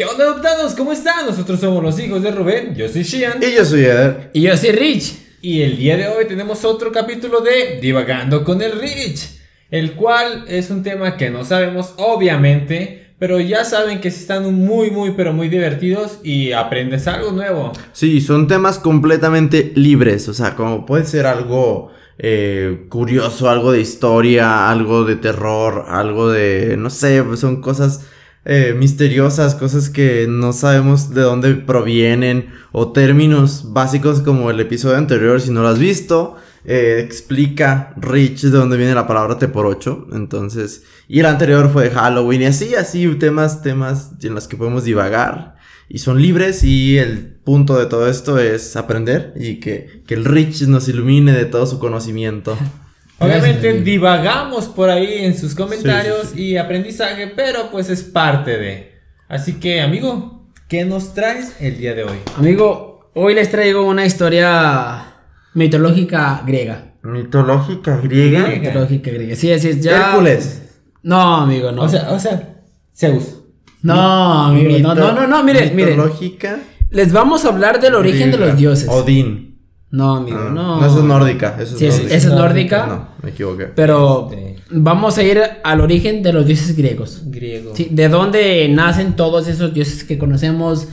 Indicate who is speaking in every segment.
Speaker 1: ¿Qué onda, adoptados? ¿Cómo están? Nosotros somos los hijos de Rubén. Yo soy Shian.
Speaker 2: Y yo soy Eder.
Speaker 3: Y yo soy Rich.
Speaker 1: Y el día de hoy tenemos otro capítulo de Divagando con el Rich. El cual es un tema que no sabemos, obviamente. Pero ya saben que están muy, muy, pero muy divertidos y aprendes algo nuevo.
Speaker 2: Sí, son temas completamente libres. O sea, como puede ser algo eh, curioso, algo de historia, algo de terror, algo de. No sé, son cosas eh, misteriosas, cosas que no sabemos de dónde provienen, o términos básicos como el episodio anterior, si no lo has visto, eh, explica Rich de dónde viene la palabra T por 8, entonces, y el anterior fue de Halloween, y así, así, temas, temas en los que podemos divagar, y son libres, y el punto de todo esto es aprender, y que, que el Rich nos ilumine de todo su conocimiento.
Speaker 1: Obviamente divagamos por ahí en sus comentarios y aprendizaje, pero pues es parte de. Así que, amigo, ¿qué nos traes el día de hoy?
Speaker 3: Amigo, hoy les traigo una historia mitológica griega.
Speaker 2: ¿Mitológica griega?
Speaker 3: Mitológica griega. Sí, así es. Ya...
Speaker 2: Hércules.
Speaker 3: No, amigo, no.
Speaker 1: O sea, o sea, Zeus.
Speaker 3: No, amigo, no, no, no, no, miren, miren.
Speaker 2: Mitológica.
Speaker 3: Les vamos a hablar del origen de los dioses.
Speaker 2: Odín.
Speaker 3: No, amigo,
Speaker 2: Ah,
Speaker 3: no.
Speaker 2: No, eso es nórdica. Eso es
Speaker 3: Sí, es-
Speaker 2: nórdica.
Speaker 3: esa es nórdica.
Speaker 2: No, me equivoqué.
Speaker 3: Pero
Speaker 1: Este.
Speaker 3: vamos a ir al origen de los dioses griegos.
Speaker 1: Griego.
Speaker 3: Sí, de dónde nacen todos esos dioses que conocemos,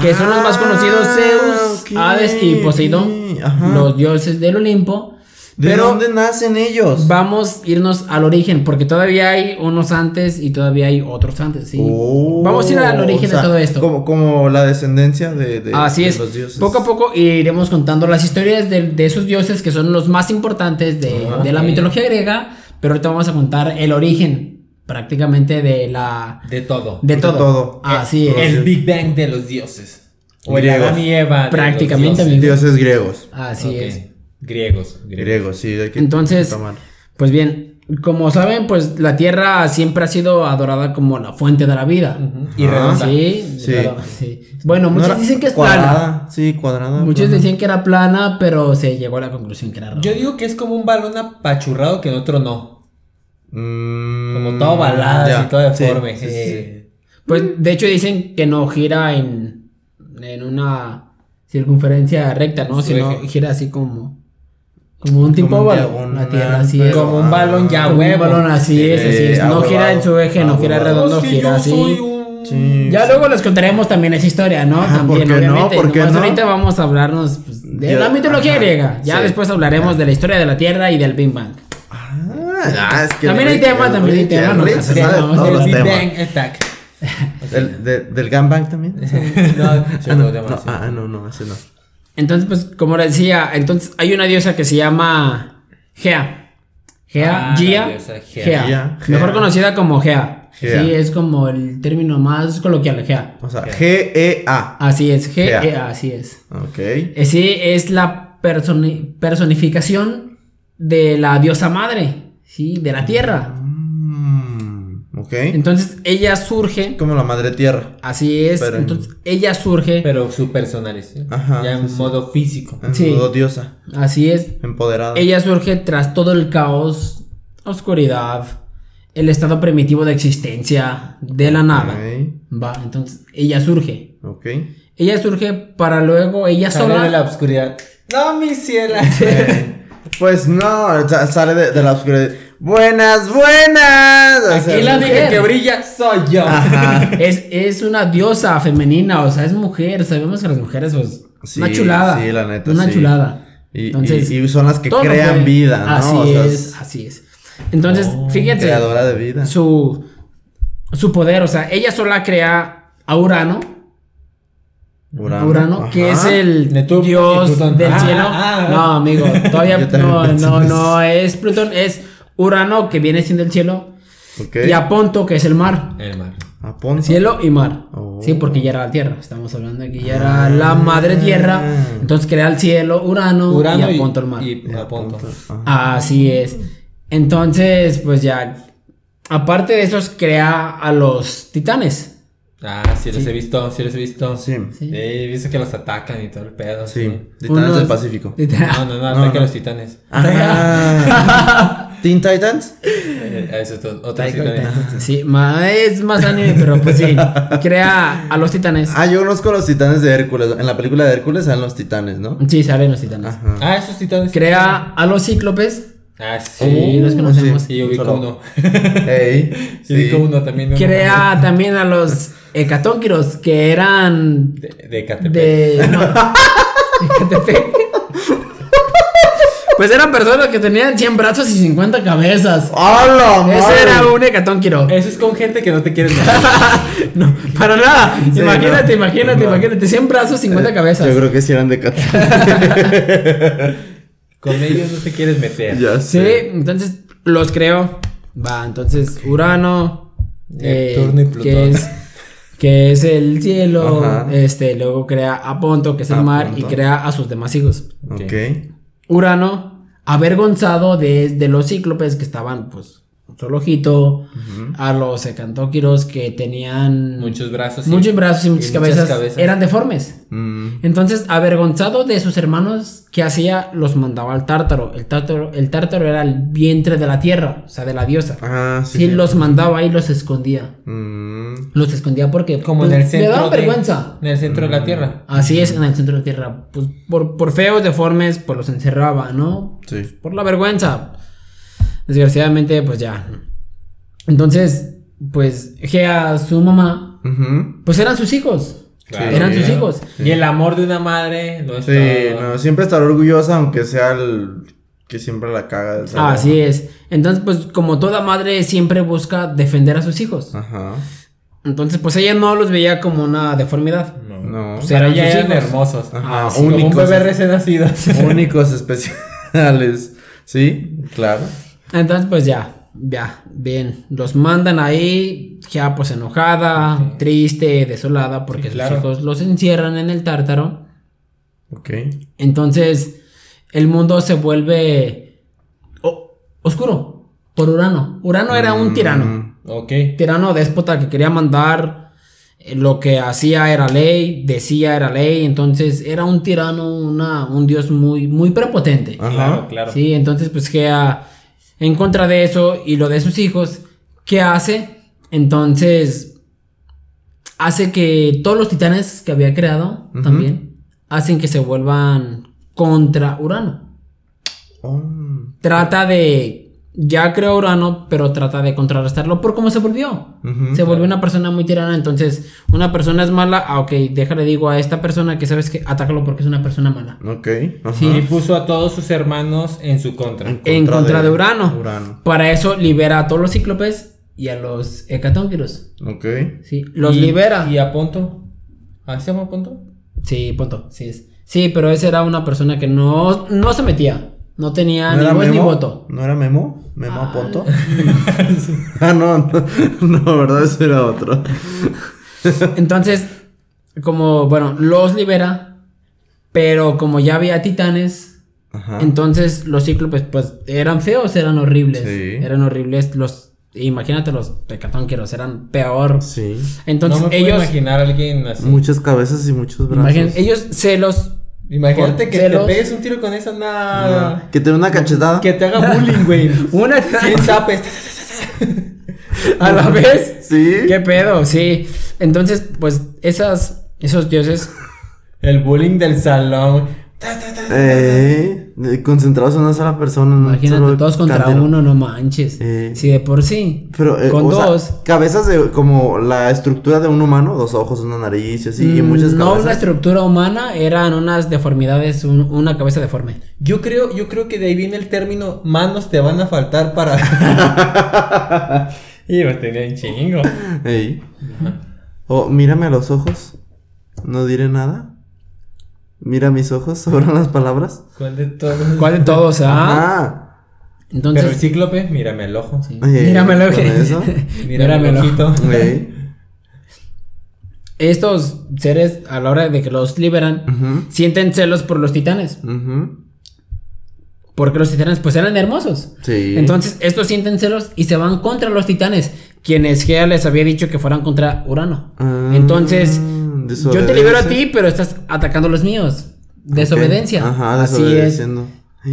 Speaker 3: que son los más conocidos,
Speaker 2: Ah,
Speaker 3: Zeus,
Speaker 2: ok,
Speaker 3: Hades y Poseidón,
Speaker 2: ajá.
Speaker 3: los dioses del Olimpo.
Speaker 2: ¿De
Speaker 3: pero
Speaker 2: dónde nacen ellos?
Speaker 3: vamos a irnos al origen, porque todavía hay unos antes y todavía hay otros antes, ¿sí?
Speaker 2: Oh,
Speaker 3: vamos a ir al origen
Speaker 2: o sea,
Speaker 3: de todo esto.
Speaker 2: Como, como la descendencia de, de-
Speaker 3: Así
Speaker 2: de
Speaker 3: es.
Speaker 2: los dioses.
Speaker 3: Poco a poco iremos contando las historias de, de esos dioses que son los más importantes de,
Speaker 1: Ah,
Speaker 3: de la mitología griega, pero ahorita vamos a contar el origen prácticamente de la...
Speaker 1: De todo.
Speaker 3: De
Speaker 2: De
Speaker 3: todo.
Speaker 2: todo.
Speaker 3: Así es.
Speaker 1: El Big Bang de los dioses. O el
Speaker 2: Griegos.
Speaker 1: Adán y Eva. de los
Speaker 3: Prácticamente,
Speaker 1: dioses.
Speaker 2: griegos.
Speaker 3: Así es.
Speaker 1: Griegos. Griegos.
Speaker 2: Griegos, sí. hay que
Speaker 3: Entonces,
Speaker 2: tomar.
Speaker 3: pues bien, como saben, pues la Tierra siempre ha sido adorada como la fuente de la vida.
Speaker 1: Y
Speaker 2: Ah,
Speaker 1: redonda.
Speaker 3: Sí,
Speaker 2: Sí.
Speaker 3: claro, sí. Bueno,
Speaker 2: ¿No
Speaker 3: muchos
Speaker 2: era
Speaker 3: dicen que es
Speaker 2: cuadrada?
Speaker 3: plana.
Speaker 2: Sí, cuadrada.
Speaker 3: Muchos
Speaker 2: plana.
Speaker 3: decían que era plana, pero se llegó a la conclusión que era redonda.
Speaker 1: Yo digo que es como un balón apachurrado que en otro no.
Speaker 2: Mm,
Speaker 1: Como todo baladas
Speaker 2: ya,
Speaker 1: y todo deforme.
Speaker 2: sí, sí, sí.
Speaker 1: Eh,
Speaker 3: Pues de hecho dicen que no gira en, en una circunferencia recta, ¿no? Sino gira así como como un tipo balón. Tierra así es.
Speaker 1: Como un balón ya
Speaker 3: Como un
Speaker 1: huevo.
Speaker 3: balón así es, así es.
Speaker 2: Eh,
Speaker 3: No gira en su eje, no gira redondo, gira así.
Speaker 2: Sí,
Speaker 3: Ya
Speaker 2: sí.
Speaker 3: luego les contaremos también esa historia, ¿no?
Speaker 2: Ah,
Speaker 3: también,
Speaker 2: ¿por qué no?
Speaker 3: obviamente.
Speaker 2: ¿Por qué
Speaker 3: Nomás
Speaker 2: no?
Speaker 3: ahorita vamos a hablarnos pues, de
Speaker 2: Yo-
Speaker 3: la mitología
Speaker 2: ajá,
Speaker 3: griega. Ya
Speaker 2: sí.
Speaker 3: después hablaremos de la historia de la Tierra y del Big Bang.
Speaker 2: Ah, es que
Speaker 3: También hay tema, también hay tema,
Speaker 2: el
Speaker 1: Big. Bang Attack.
Speaker 2: ¿El, de- ¿Del gangbang también?
Speaker 1: no,
Speaker 2: Ah, no,
Speaker 1: no, temas
Speaker 2: no, ah, no, no, ese no.
Speaker 3: Entonces, pues, como les decía, entonces hay una diosa que se llama Gea. Gea,
Speaker 1: Ah, la
Speaker 3: Gia,
Speaker 1: diosa Gea.
Speaker 3: Gea.
Speaker 2: Gea,
Speaker 3: Mejor conocida como Gea.
Speaker 2: Gea.
Speaker 3: Sí, es como el término más coloquial, Gea.
Speaker 2: O sea,
Speaker 1: Gea.
Speaker 2: G-E-A.
Speaker 3: Así es, Gea,
Speaker 2: Gea.
Speaker 3: así es.
Speaker 2: Ok.
Speaker 3: Sí, es la personi- personificación de la diosa madre, sí, de la tierra.
Speaker 2: Ok.
Speaker 3: Entonces, ella surge,
Speaker 2: Como la madre tierra.
Speaker 3: así es,
Speaker 2: Pero en-
Speaker 3: entonces ella surge,
Speaker 1: Pero su personalidad.
Speaker 2: Ajá,
Speaker 1: Ya en
Speaker 2: sí,
Speaker 1: modo físico.
Speaker 2: En
Speaker 3: Sí.
Speaker 2: modo diosa.
Speaker 3: así es,
Speaker 2: Empoderada.
Speaker 3: Ella surge tras todo el caos, oscuridad, el estado primitivo de existencia de la nada.
Speaker 2: Ok.
Speaker 3: Va, entonces ella surge.
Speaker 2: Ok.
Speaker 3: Ella surge para luego ella
Speaker 1: Sale
Speaker 3: sola.
Speaker 1: de la oscuridad. No, mi ciela.
Speaker 2: Pues no, sale de, de la oscuridad. Buenas, buenas. O sea,
Speaker 1: Aquí la
Speaker 3: mujer.
Speaker 1: que brilla soy yo.
Speaker 2: Ajá.
Speaker 3: Es, es una diosa femenina, o sea, es mujer. Sabemos que las mujeres, pues,
Speaker 2: Sí,
Speaker 3: una chulada.
Speaker 2: sí, la neta,
Speaker 3: Una
Speaker 2: sí.
Speaker 3: chulada.
Speaker 2: Y,
Speaker 3: Entonces,
Speaker 2: y- y son las que crean vida, ¿no?
Speaker 3: Así
Speaker 2: O sea,
Speaker 3: es, así es. Entonces,
Speaker 1: Oh,
Speaker 3: fíjense.
Speaker 2: Creadora de vida.
Speaker 3: su, su poder, o sea, ella sola crea a Urano,
Speaker 2: Urano.
Speaker 3: Urano, que es el dios
Speaker 1: Plutón.
Speaker 3: del
Speaker 1: Ah,
Speaker 3: cielo.
Speaker 1: ah, ah.
Speaker 3: No, amigo, todavía no, no,
Speaker 2: eso.
Speaker 3: no es Plutón, es Urano que viene siendo el cielo
Speaker 2: Ok.
Speaker 3: y Aponto que es el mar.
Speaker 1: El mar.
Speaker 2: Aponto.
Speaker 3: Cielo y mar.
Speaker 2: Oh.
Speaker 3: Sí, porque ya era la tierra. Estamos hablando de que ya era la madre tierra. Entonces crea el cielo, Urano,
Speaker 1: Urano
Speaker 3: y Aponto el mar.
Speaker 1: Y, Aponto.
Speaker 3: Así es. Entonces, pues ya. Aparte de esos, crea a los titanes.
Speaker 1: Ah, sí los he visto, sí los he visto.
Speaker 2: Sí.
Speaker 3: Sí.
Speaker 1: Sí, he visto que los atacan y todo el pedo.
Speaker 2: Sí.
Speaker 1: Sí.
Speaker 2: Titanes
Speaker 3: Unos-
Speaker 2: del Pacífico.
Speaker 1: No, no, no,
Speaker 2: No,
Speaker 1: atacan
Speaker 2: no.
Speaker 1: a los titanes.
Speaker 2: Ajá. Teen Titans.
Speaker 1: Eh, Eso es todo- otra
Speaker 3: Sí, es más anime, pero pues sí. Crea a los titanes.
Speaker 2: Ah, yo conozco los titanes de Hércules. En la película de Hércules salen los titanes, ¿no?
Speaker 3: Sí, salen los titanes.
Speaker 2: Ajá.
Speaker 1: Ah, esos titanes.
Speaker 3: Crea a los cíclopes.
Speaker 1: Ah, sí.
Speaker 3: Los conocemos.
Speaker 1: Sí, yo ubico
Speaker 2: Solo-
Speaker 1: uno.
Speaker 2: Ey,
Speaker 1: Yo
Speaker 2: sí.
Speaker 1: ubico uno también. uno
Speaker 3: Crea también a los hecatónquiros, que eran
Speaker 1: De, de Catepec.
Speaker 3: de. no, de Catepec. Pues eran personas que tenían 100 brazos y 50 cabezas.
Speaker 2: ¡Hala,
Speaker 3: Ese
Speaker 2: madre!
Speaker 3: era un hecatónquiro.
Speaker 1: Eso es con gente que no te quieres
Speaker 3: no, para nada.
Speaker 2: Sí,
Speaker 3: imagínate,
Speaker 2: no.
Speaker 3: imagínate,
Speaker 2: No.
Speaker 3: imagínate. 100 brazos, 50 cabezas.
Speaker 2: Yo creo que sí eran de Cat.
Speaker 1: Con ellos no te quieres meter.
Speaker 2: ya
Speaker 3: Sí,
Speaker 2: sé.
Speaker 3: entonces los creo. Va, entonces Urano, eh,
Speaker 1: Neptuno y Plutón.
Speaker 3: que es que es el cielo,
Speaker 2: Ajá.
Speaker 3: este, luego crea a Ponto, que es el mar,
Speaker 2: Ponto.
Speaker 3: y crea a sus demás hijos.
Speaker 2: Ok.
Speaker 3: Urano, avergonzado de, de los cíclopes que estaban, pues, un solo ojito, a los hecantóquiros que tenían
Speaker 1: Muchos brazos. y-
Speaker 3: muchos brazos y muchas,
Speaker 1: y muchas
Speaker 3: cabezas, eran deformes.
Speaker 2: Mm,
Speaker 3: Entonces, avergonzado de sus hermanos, ¿qué hacía? Los mandaba al tártaro. El tártaro, el tártaro era el vientre de la tierra, o sea, de la diosa.
Speaker 2: Ah, sí.
Speaker 3: Sí, los mandaba y los escondía.
Speaker 2: Mm,
Speaker 3: Los escondía porque
Speaker 1: Como
Speaker 3: pues,
Speaker 1: en el centro.
Speaker 3: le daban
Speaker 1: de-
Speaker 3: vergüenza.
Speaker 1: En el centro de la tierra.
Speaker 3: Así es, en el centro de la tierra. Pues por, por feos, deformes, pues los encerraba, ¿no?
Speaker 2: sí.
Speaker 3: Por la vergüenza. Desgraciadamente, pues ya. Entonces, pues Gea, su mamá, pues eran sus hijos.
Speaker 1: Claro.
Speaker 3: eran sus
Speaker 2: Sí.
Speaker 3: hijos.
Speaker 1: Y el amor de una madre no es
Speaker 2: Sí,
Speaker 1: todo.
Speaker 2: no, siempre estar orgullosa, aunque sea el que siempre la caga.
Speaker 3: Así es. Entonces, pues como toda madre siempre busca defender a sus hijos.
Speaker 2: Ajá.
Speaker 3: Entonces, pues ella no los veía como una deformidad.
Speaker 1: No.
Speaker 2: No.
Speaker 3: Pues eran
Speaker 1: hermosos.
Speaker 2: Ajá,
Speaker 3: Ah, sí,
Speaker 1: Como un
Speaker 2: únicos.
Speaker 1: bebé recién nacido.
Speaker 2: únicos especiales. Sí, claro.
Speaker 3: Entonces, pues ya, ya, bien. Los mandan ahí, ya pues enojada, triste, desolada, porque
Speaker 1: Sí, claro.
Speaker 3: sus hijos los encierran en el tártaro.
Speaker 2: Ok.
Speaker 3: Entonces, el mundo se vuelve oscuro por Urano. Urano era un tirano.
Speaker 2: Mm,
Speaker 1: ok.
Speaker 3: tirano déspota que quería mandar eh, lo que hacía era ley, decía era ley, entonces era un tirano, una, un dios muy, muy prepotente.
Speaker 2: Ajá.
Speaker 1: Claro, claro.
Speaker 3: Sí, entonces pues Gea en contra de eso y lo de sus hijos, ¿qué hace? Entonces hace que todos los titanes que había creado también hacen que se vuelvan contra Urano.
Speaker 2: Oh.
Speaker 3: Trata de ya creó Urano, pero trata de contrarrestarlo por cómo se volvió. Se volvió una persona muy tirana, entonces una persona es mala, ah, ok, déjale digo a esta persona que sabes que atácalo porque es una persona mala.
Speaker 2: Ok. Ajá.
Speaker 1: Y puso a todos sus hermanos en su contra.
Speaker 3: En contra de Urano.
Speaker 2: Urano.
Speaker 3: Para eso libera a todos los cíclopes y a los hecatónquiros.
Speaker 2: Ok.
Speaker 3: Sí, los
Speaker 1: Y-
Speaker 3: libera.
Speaker 1: ¿Y a Ponto? ¿Ah, se llama Ponto?
Speaker 3: Sí, punto. Sí, es. Sí, pero ese era una persona que no, no se metía. No tenía
Speaker 2: ¿No
Speaker 3: ni
Speaker 2: era
Speaker 3: voz ni
Speaker 2: Memo?
Speaker 3: voto.
Speaker 2: ¿No era Memo? ¿Memo
Speaker 3: Ah,
Speaker 2: Ponto? ah, no, no, no, ¿verdad? Eso era otro.
Speaker 3: Entonces, como, bueno, los libera, pero como ya había titanes,
Speaker 2: Ajá.
Speaker 3: entonces los cíclopes, pues, eran feos, eran horribles.
Speaker 2: Sí.
Speaker 3: Eran horribles. Los, imagínate los pecatónqueros, eran peor.
Speaker 2: Sí.
Speaker 3: Entonces,
Speaker 1: no me puedo
Speaker 3: ellos,
Speaker 1: imaginar a alguien así.
Speaker 2: Muchas cabezas y muchos brazos.
Speaker 3: ellos se los,
Speaker 1: Imagínate que
Speaker 3: celos.
Speaker 1: te pegues un tiro con esa nada.
Speaker 2: Que te dé una cachetada.
Speaker 1: Que te haga bullying, güey.
Speaker 3: una,
Speaker 1: 100 zapes.
Speaker 3: a la vez.
Speaker 2: Sí.
Speaker 3: ¿Qué pedo? Sí. Entonces, pues, esas, esos dioses
Speaker 1: El bullying del salón.
Speaker 2: Eh, concentrados en una sola persona.
Speaker 3: Imagínate,
Speaker 2: solo
Speaker 3: todos contra
Speaker 2: caldero.
Speaker 3: uno, no manches.
Speaker 2: Eh.
Speaker 3: Si de por sí.
Speaker 2: Pero, eh,
Speaker 3: con
Speaker 2: sea,
Speaker 3: dos.
Speaker 2: cabezas de como la estructura de un humano, dos ojos, una nariz y así, y
Speaker 3: mm,
Speaker 2: muchas
Speaker 3: no
Speaker 2: cabezas.
Speaker 3: una estructura humana, eran unas deformidades, un- una cabeza deforme.
Speaker 1: Yo creo, yo creo que de ahí viene el término manos te van a faltar para. y pues tenía un chingo.
Speaker 2: Ey. O mírame a los ojos. No diré nada. Mira mis ojos, sobran las palabras.
Speaker 1: ¿Cuál de todos?
Speaker 3: ¿Cuál de todos? Ah.
Speaker 1: Pero el
Speaker 3: entonces.
Speaker 1: cíclope, mírame el ojo.
Speaker 3: sí.
Speaker 2: Con
Speaker 3: que-
Speaker 2: eso.
Speaker 1: Mírame el ojito.
Speaker 2: Ey.
Speaker 3: Estos seres, a la hora de que los liberan, sienten celos por los titanes. Porque los titanes, pues eran hermosos.
Speaker 2: Sí.
Speaker 3: Entonces, estos sienten celos y se van contra los titanes, quienes Gea les había dicho que fueran contra Urano.
Speaker 2: Ah,
Speaker 3: Entonces, yo te libero a ti, pero estás atacando a los míos. Desobediencia.
Speaker 2: Ok. Ajá,
Speaker 3: Así es.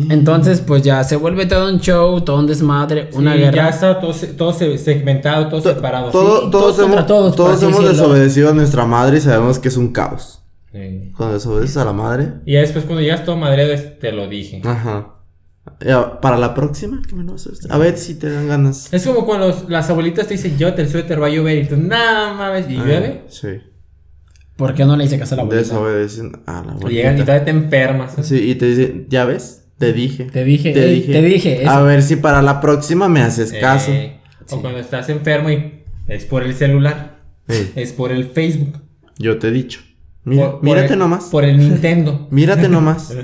Speaker 3: Entonces, pues ya se vuelve todo un show, todo un desmadre, una
Speaker 1: Sí,
Speaker 3: guerra.
Speaker 1: Ya está todo, todo se- segmentado, todo separado.
Speaker 2: Todo-
Speaker 3: Sí,
Speaker 2: todos
Speaker 3: todos contra
Speaker 2: hemos,
Speaker 3: todos,
Speaker 2: todos hemos
Speaker 3: decirlo.
Speaker 2: desobedecido a nuestra madre y sabemos que es un caos.
Speaker 1: Sí.
Speaker 2: Cuando desobedeces a la madre.
Speaker 1: Y ya después cuando llegas todo madreado, te lo dije.
Speaker 2: Ajá. Para la próxima, ¿qué me lo haces? A ver si te dan ganas.
Speaker 1: Es como cuando los- las abuelitas te dicen, yo te el suéter va a llover y tú, no mames, y
Speaker 2: Ah,
Speaker 1: llueve.
Speaker 2: Sí.
Speaker 3: ¿Por qué no le hice caso a la abuelita?
Speaker 2: Desobedecen a la
Speaker 1: Y llegan y
Speaker 2: abuelita.
Speaker 1: todavía te enfermas.
Speaker 2: Sí, y te dicen, ¿ya ves? Te dije.
Speaker 3: Te dije,
Speaker 2: Te
Speaker 3: ey,
Speaker 2: dije.
Speaker 3: te dije, eso.
Speaker 2: A ver si para la próxima me haces caso.
Speaker 1: Eh, O cuando estás enfermo y es por el celular,
Speaker 2: Ey,
Speaker 1: es por el Facebook.
Speaker 2: yo te he dicho. Mira,
Speaker 1: por- por
Speaker 2: mírate
Speaker 1: el-
Speaker 2: nomás.
Speaker 1: Por el Nintendo.
Speaker 2: Mírate nomás.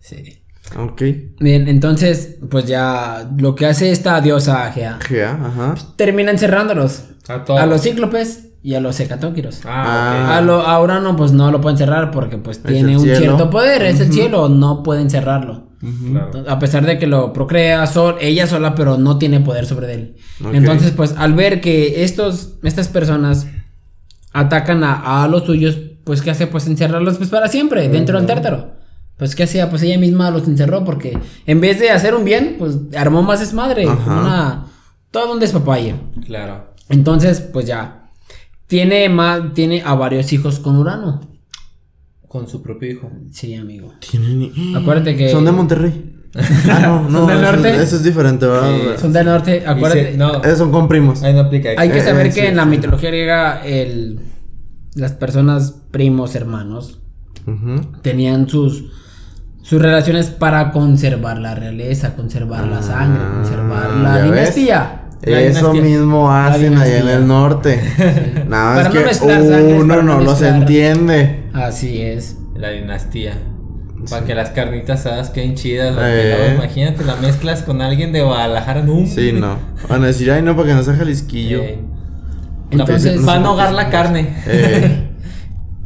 Speaker 3: Sí.
Speaker 2: Ok.
Speaker 3: Bien, entonces, pues ya lo que hace esta diosa Gea,
Speaker 2: Gea, ajá.
Speaker 3: termina encerrándolos.
Speaker 1: A todos.
Speaker 3: A los cíclopes y a los hecatóquiros.
Speaker 1: Ah,
Speaker 3: A, lo, a Urano, pues no lo pueden cerrar porque pues
Speaker 2: Es
Speaker 3: tiene un
Speaker 2: cielo.
Speaker 3: cierto poder, es el cielo, no pueden cerrarlo. A pesar de que lo procrea sol, ella sola, pero no tiene poder sobre él. Entonces, pues al ver que estos, estas personas atacan a, a los suyos, pues ¿qué hace? Pues encerrarlos pues para siempre dentro del tártaro. Pues ¿qué hacía? Pues ella misma los encerró porque en vez de hacer un bien, pues armó más desmadre, una, todo un despapalle.
Speaker 1: Claro.
Speaker 3: Entonces, pues ya, tiene, más, tiene a varios hijos con Urano.
Speaker 1: Con su propio hijo.
Speaker 3: Sí, amigo.
Speaker 2: Tienen...
Speaker 3: Acuérdate que...
Speaker 2: Son de Monterrey. Ah, no, no.
Speaker 3: ¿Son del
Speaker 2: eso,
Speaker 3: norte?
Speaker 2: eso es diferente, ¿verdad?
Speaker 1: Sí.
Speaker 3: Son del norte, acuérdate.
Speaker 1: No,
Speaker 2: Esos son con primos.
Speaker 1: ahí no aplica.
Speaker 3: Hay que
Speaker 2: Eh,
Speaker 3: saber
Speaker 2: eh,
Speaker 3: que
Speaker 2: sí,
Speaker 3: en la
Speaker 2: sí.
Speaker 3: mitología griega el, las personas primos, hermanos, tenían sus, sus relaciones para conservar la realeza, conservar la sangre,
Speaker 2: Ah,
Speaker 3: conservar la dinastía.
Speaker 1: La
Speaker 2: Eso
Speaker 1: dinastía.
Speaker 2: mismo hacen allá en el norte. Nada
Speaker 3: Para
Speaker 2: más
Speaker 3: no
Speaker 2: que
Speaker 3: sangres,
Speaker 2: uno
Speaker 3: no
Speaker 2: no los entiende.
Speaker 3: Así es.
Speaker 1: La dinastía. Para que las carnitas asadas queden chidas.
Speaker 2: Eh.
Speaker 1: imagínate, la mezclas con alguien de Guadalajara. No,
Speaker 2: Sí, no. Van a decir, ay, no, para que no sea jalisquillo.
Speaker 1: Eh,
Speaker 3: Entonces-
Speaker 1: va a ahogar la carne.
Speaker 2: Eh,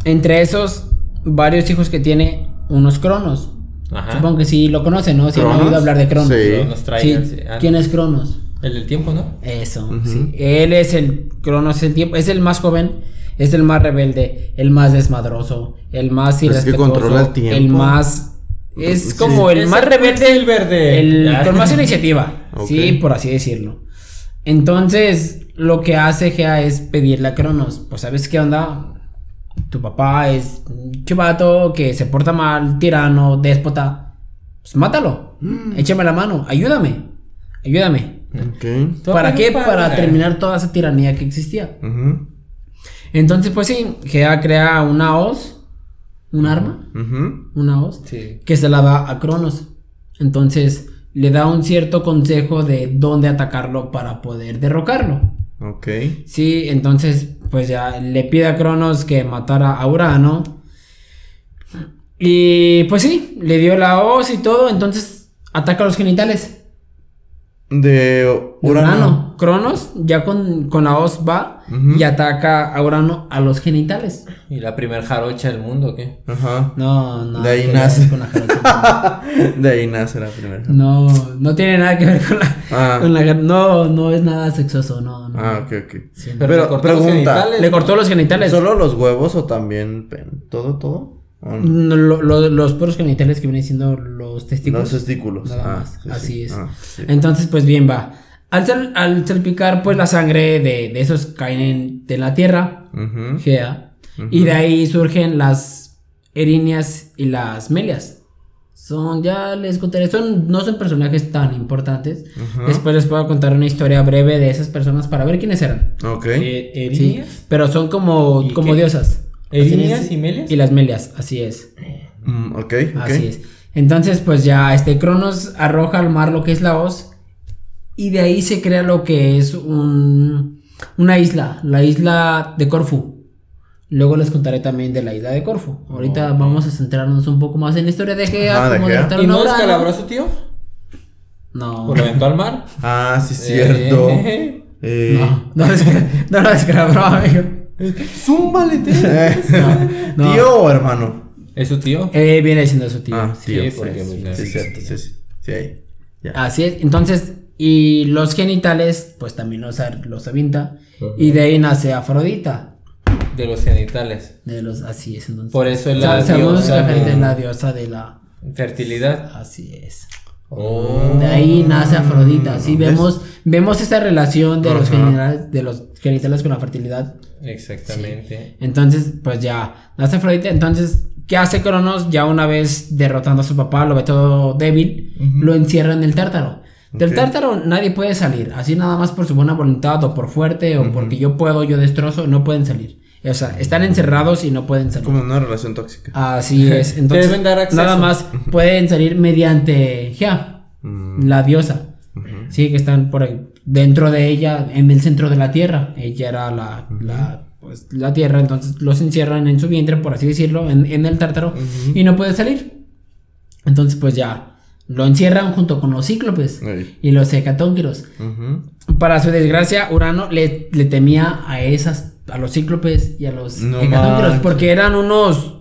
Speaker 3: Entre esos varios hijos que tiene unos cronos.
Speaker 1: Ajá.
Speaker 3: Supongo que sí lo conocen, ¿no? Si han
Speaker 2: ¿Cronos?
Speaker 3: oído hablar de Cronos.
Speaker 2: Sí.
Speaker 1: Cronos
Speaker 3: Sí.
Speaker 1: Trigger, sí. Ah,
Speaker 3: ¿Quién
Speaker 1: no.
Speaker 3: es Cronos?
Speaker 1: El del tiempo, ¿no?
Speaker 3: Eso, sí. Él es el Cronos, el tiempo, es el más joven, es el más rebelde, el más desmadroso, el más
Speaker 2: Pues es que
Speaker 3: irrespetuoso,
Speaker 2: controla el tiempo.
Speaker 3: el más es
Speaker 2: Sí.
Speaker 3: como el
Speaker 1: Es
Speaker 3: más
Speaker 1: el
Speaker 3: rebelde,
Speaker 1: Quicksilver de-
Speaker 3: el
Speaker 1: Ya.
Speaker 3: con más iniciativa,
Speaker 2: Ok.
Speaker 3: sí, por así decirlo. Entonces, lo que hace Gea es pedirle a Cronos, pues sabes qué onda, tu papá es un chivato que se porta mal, tirano, déspota, pues mátalo,
Speaker 2: Mm.
Speaker 3: échame la mano, ayúdame, ayúdame. ¿Para qué? Para
Speaker 1: para-
Speaker 3: terminar toda esa tiranía que existía. Entonces, pues sí, Gea crea una hoz, un arma, una hoz,
Speaker 1: Sí.
Speaker 3: que se la da a Cronos. Entonces, le da un cierto consejo de dónde atacarlo para poder derrocarlo.
Speaker 2: Ok.
Speaker 3: Sí, entonces, pues ya le pide a Cronos que matara a Urano. Y pues sí, le dio la hoz y todo, entonces ataca los genitales.
Speaker 2: De Urano.
Speaker 3: Urano. Cronos ya con, con la hoz va y ataca a Urano a los genitales.
Speaker 1: ¿Y la primer jarocha del mundo o qué?
Speaker 2: Ajá.
Speaker 3: No, no.
Speaker 2: De ahí nace.
Speaker 3: con la jarocha.
Speaker 2: De ahí nace la primera.
Speaker 3: No, no tiene nada que ver con la.
Speaker 2: Ah.
Speaker 3: con la- no, no es nada sexoso, no. no.
Speaker 2: Ah, ok, ok.
Speaker 3: Sí.
Speaker 1: Pero
Speaker 2: Pero,
Speaker 1: le cortó los
Speaker 2: pregunta.
Speaker 1: genitales.
Speaker 3: Le cortó los genitales.
Speaker 2: ¿Solo los huevos o también todo, todo? ¿O no?
Speaker 3: No, lo- lo- los puros genitales que vienen siendo los testículos.
Speaker 2: Los testículos.
Speaker 3: Nada
Speaker 2: Ah,
Speaker 3: más.
Speaker 2: sí,
Speaker 3: Así
Speaker 2: sí.
Speaker 3: es.
Speaker 2: Ah, sí.
Speaker 3: Entonces, pues bien va. Al, sal- al salpicar, pues la sangre de, de esos caen en, de la tierra,
Speaker 2: Ujú.
Speaker 3: Gea, y de ahí surgen las erinias y las melias. Son, ya les contaré, son, no son personajes tan importantes. Después les puedo contar una historia breve de esas personas para ver quiénes eran.
Speaker 2: Ok.
Speaker 1: Eh,
Speaker 3: pero son como,
Speaker 1: ¿Y
Speaker 3: como
Speaker 1: qué?
Speaker 3: diosas.
Speaker 1: ¿Erinias
Speaker 3: Así es.
Speaker 1: y melias?
Speaker 3: Y las melias, así es.
Speaker 2: Mm, ok, ok.
Speaker 3: Así es. Entonces, pues ya, este Cronos arroja al mar lo que es la hoz. Y de ahí se crea lo que es un, una isla, la isla de Corfu. Luego les contaré también de la isla de Corfu. Ahorita vamos a centrarnos un poco más en la historia de Gea,
Speaker 2: de
Speaker 3: derrotaron
Speaker 1: ¿Y no a su tío?
Speaker 3: No.
Speaker 1: ¿O lo aventó al mar?
Speaker 2: Ah, sí, cierto.
Speaker 1: Eh.
Speaker 2: Eh,
Speaker 3: No, no lo descalabró, amigo.
Speaker 1: ¡Zúmbale, tío!
Speaker 2: eh,
Speaker 3: No.
Speaker 2: ¿Tío o hermano?
Speaker 1: ¿Es su tío?
Speaker 3: Eh, viene siendo su tío.
Speaker 2: Ah,
Speaker 1: sí,
Speaker 2: tío. Sí,
Speaker 1: porque,
Speaker 2: sí,
Speaker 1: pues,
Speaker 2: sí,
Speaker 1: sí,
Speaker 2: cierto,
Speaker 1: sí.
Speaker 2: sí, sí. Sí, ahí. Ya.
Speaker 3: Así es. Entonces, y los genitales, pues también los, los avienta. Y de ahí nace Afrodita.
Speaker 1: De los genitales.
Speaker 3: De los, así es, entonces.
Speaker 1: Por eso es la
Speaker 3: sabemos
Speaker 1: diosa
Speaker 3: que Afrodita
Speaker 1: de-
Speaker 3: es la diosa de la
Speaker 1: Fertilidad.
Speaker 3: Así es.
Speaker 1: Oh.
Speaker 3: De ahí nace Afrodita. Sí,
Speaker 2: ¿ves?
Speaker 3: vemos, vemos esta relación de los genitales, de los genitales con la fertilidad.
Speaker 1: Exactamente.
Speaker 3: Entonces, pues ya, nace Afrodita. Entonces, ¿qué hace Cronos? Ya una vez derrotando a su papá, lo ve todo débil, lo encierra en el tártaro. Del tártaro nadie puede salir, así nada más por su buena voluntad o por fuerte o porque yo puedo, yo destrozo, no pueden salir. O sea, están encerrados y no pueden salir.
Speaker 2: Como una relación tóxica.
Speaker 3: Así es. Entonces,
Speaker 1: deben dar acceso.
Speaker 3: nada más pueden salir mediante Gea,
Speaker 2: Mm,
Speaker 3: la diosa. Sí, que están por ahí, dentro de ella, en el centro de la tierra. Ella era la, la, pues, la tierra, entonces los encierran en su vientre, por así decirlo, en, en el tártaro, y no puede salir. Entonces, pues ya, lo encierran junto con los cíclopes y los hecatónquiros. Para su desgracia, Urano le, le temía a esas, a los cíclopes y a los
Speaker 2: No
Speaker 3: porque eran unos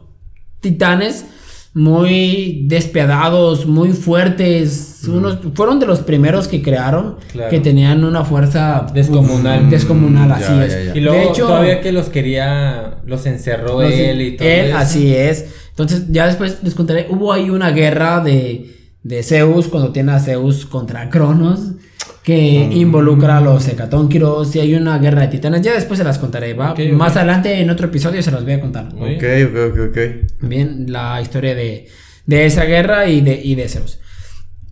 Speaker 3: titanes muy despiadados, muy fuertes. Unos, fueron de los primeros que crearon
Speaker 1: Claro.
Speaker 3: que tenían una fuerza
Speaker 1: Descomunal.
Speaker 3: uf, descomunal,
Speaker 2: Mm,
Speaker 3: así
Speaker 2: ya,
Speaker 3: es.
Speaker 2: ya, ya.
Speaker 1: Y luego
Speaker 3: de hecho,
Speaker 1: todavía que los quería, los encerró
Speaker 3: los-
Speaker 1: él y todo
Speaker 3: él,
Speaker 1: eso.
Speaker 3: así es. Entonces, ya después les contaré, hubo ahí una guerra de, de Zeus, cuando tiene a Zeus contra Cronos, que
Speaker 2: Mm.
Speaker 3: involucra a los hecatónquiros, y hay una guerra de titanes, ya después se las contaré, ¿va? Más adelante en otro episodio se las voy a contar.
Speaker 2: Ok, ok, ok, ok.
Speaker 3: Bien, la historia de, de esa guerra y de, y de Zeus.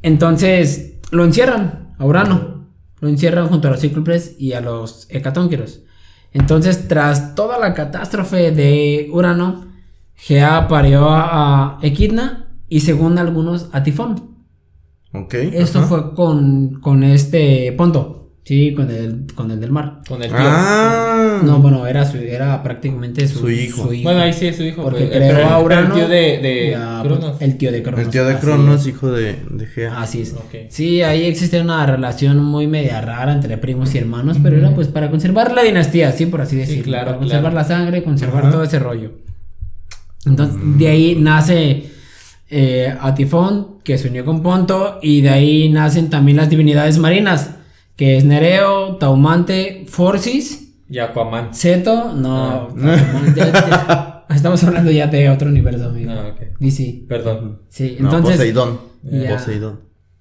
Speaker 3: Entonces, lo encierran a Urano. Lo encierran junto a los cíclopes y a los hecatónquiros. Entonces, tras toda la catástrofe de Urano, Gea parió a, a Equidna y según algunos a Tifón.
Speaker 2: Ok.
Speaker 3: Esto
Speaker 2: ajá.
Speaker 3: fue con, con este Ponto, sí, con el, con el del mar.
Speaker 1: Con el tío.
Speaker 2: Ah.
Speaker 3: No, bueno, era, su, era prácticamente su,
Speaker 2: Su hijo.
Speaker 1: Bueno, ahí sí es su hijo.
Speaker 3: Porque
Speaker 1: pues,
Speaker 3: creó a Urano.
Speaker 1: El tío de, de
Speaker 3: ya,
Speaker 1: Cronos.
Speaker 3: El tío de Cronos.
Speaker 2: El tío de Cronos, hijo de, de Gea.
Speaker 3: Así es. Sí, ahí existe una relación muy media rara entre primos y hermanos, pero era pues para conservar la dinastía, sí, por así decirlo.
Speaker 1: claro,
Speaker 3: para conservar
Speaker 1: claro.
Speaker 3: la sangre, conservar
Speaker 2: Ajá.
Speaker 3: todo ese rollo. Entonces, de ahí nace eh, Atifón, que se unió con Ponto, y de ahí nacen también las divinidades marinas, que es Nereo, Taumante, Forcis,
Speaker 1: Y Aquaman.
Speaker 3: Seto, no,
Speaker 1: Ah.
Speaker 3: Taumante, ya- ya- estamos hablando ya de otro universo, amigo.
Speaker 1: Ah, ok.
Speaker 3: DC.
Speaker 1: Perdón.
Speaker 3: Sí,
Speaker 2: No,
Speaker 3: entonces...
Speaker 2: Poseidón.
Speaker 3: Ya.
Speaker 2: Poseidón.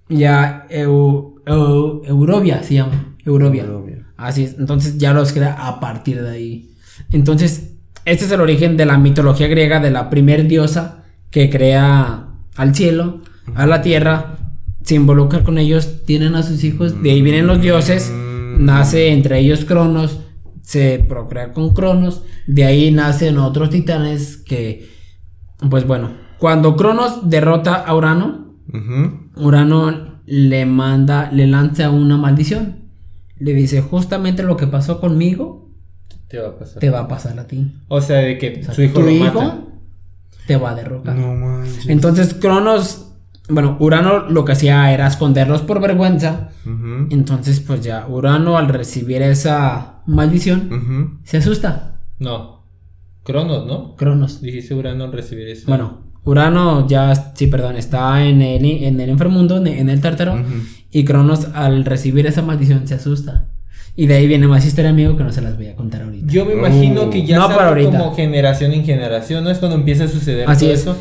Speaker 3: Ya, Eu- Eu- Eurovia se llama. Eurovia.
Speaker 2: Eurovia.
Speaker 3: Así es. Entonces ya los crea a partir de ahí. Entonces, este es el origen de la mitología griega de la primer diosa que crea al cielo, a la tierra, se involucra con ellos, tienen a sus hijos, de ahí vienen los dioses, nace entre ellos Cronos, se procrea con Cronos, de ahí nacen otros titanes que, pues bueno, cuando Cronos derrota a Urano. Urano le manda, le lanza una maldición. Le dice, justamente lo que pasó conmigo,
Speaker 1: Te va a pasar.
Speaker 3: te va a pasar a ti.
Speaker 1: O sea, de que
Speaker 3: O sea,
Speaker 1: su hijo
Speaker 3: tu
Speaker 1: lo
Speaker 3: hijo
Speaker 1: mata.
Speaker 3: Te va a derrocar.
Speaker 2: No manches.
Speaker 3: Entonces Cronos, bueno, Urano lo que hacía era esconderlos por vergüenza. Entonces, pues ya, Urano al recibir esa maldición, se asusta.
Speaker 1: No. Cronos, ¿no?
Speaker 3: Cronos.
Speaker 1: Dijiste Urano al recibir eso.
Speaker 3: Bueno, Urano ya, sí, perdón, está en el, en el inframundo, en el tártaro. Y Cronos al recibir esa maldición se asusta. Y de ahí viene más historia, amigo, que no se las voy a contar ahorita.
Speaker 1: Yo me imagino que ya
Speaker 3: No
Speaker 1: como generación en generación, ¿no? Es cuando empieza a suceder
Speaker 3: Así
Speaker 1: todo
Speaker 3: es.
Speaker 1: eso.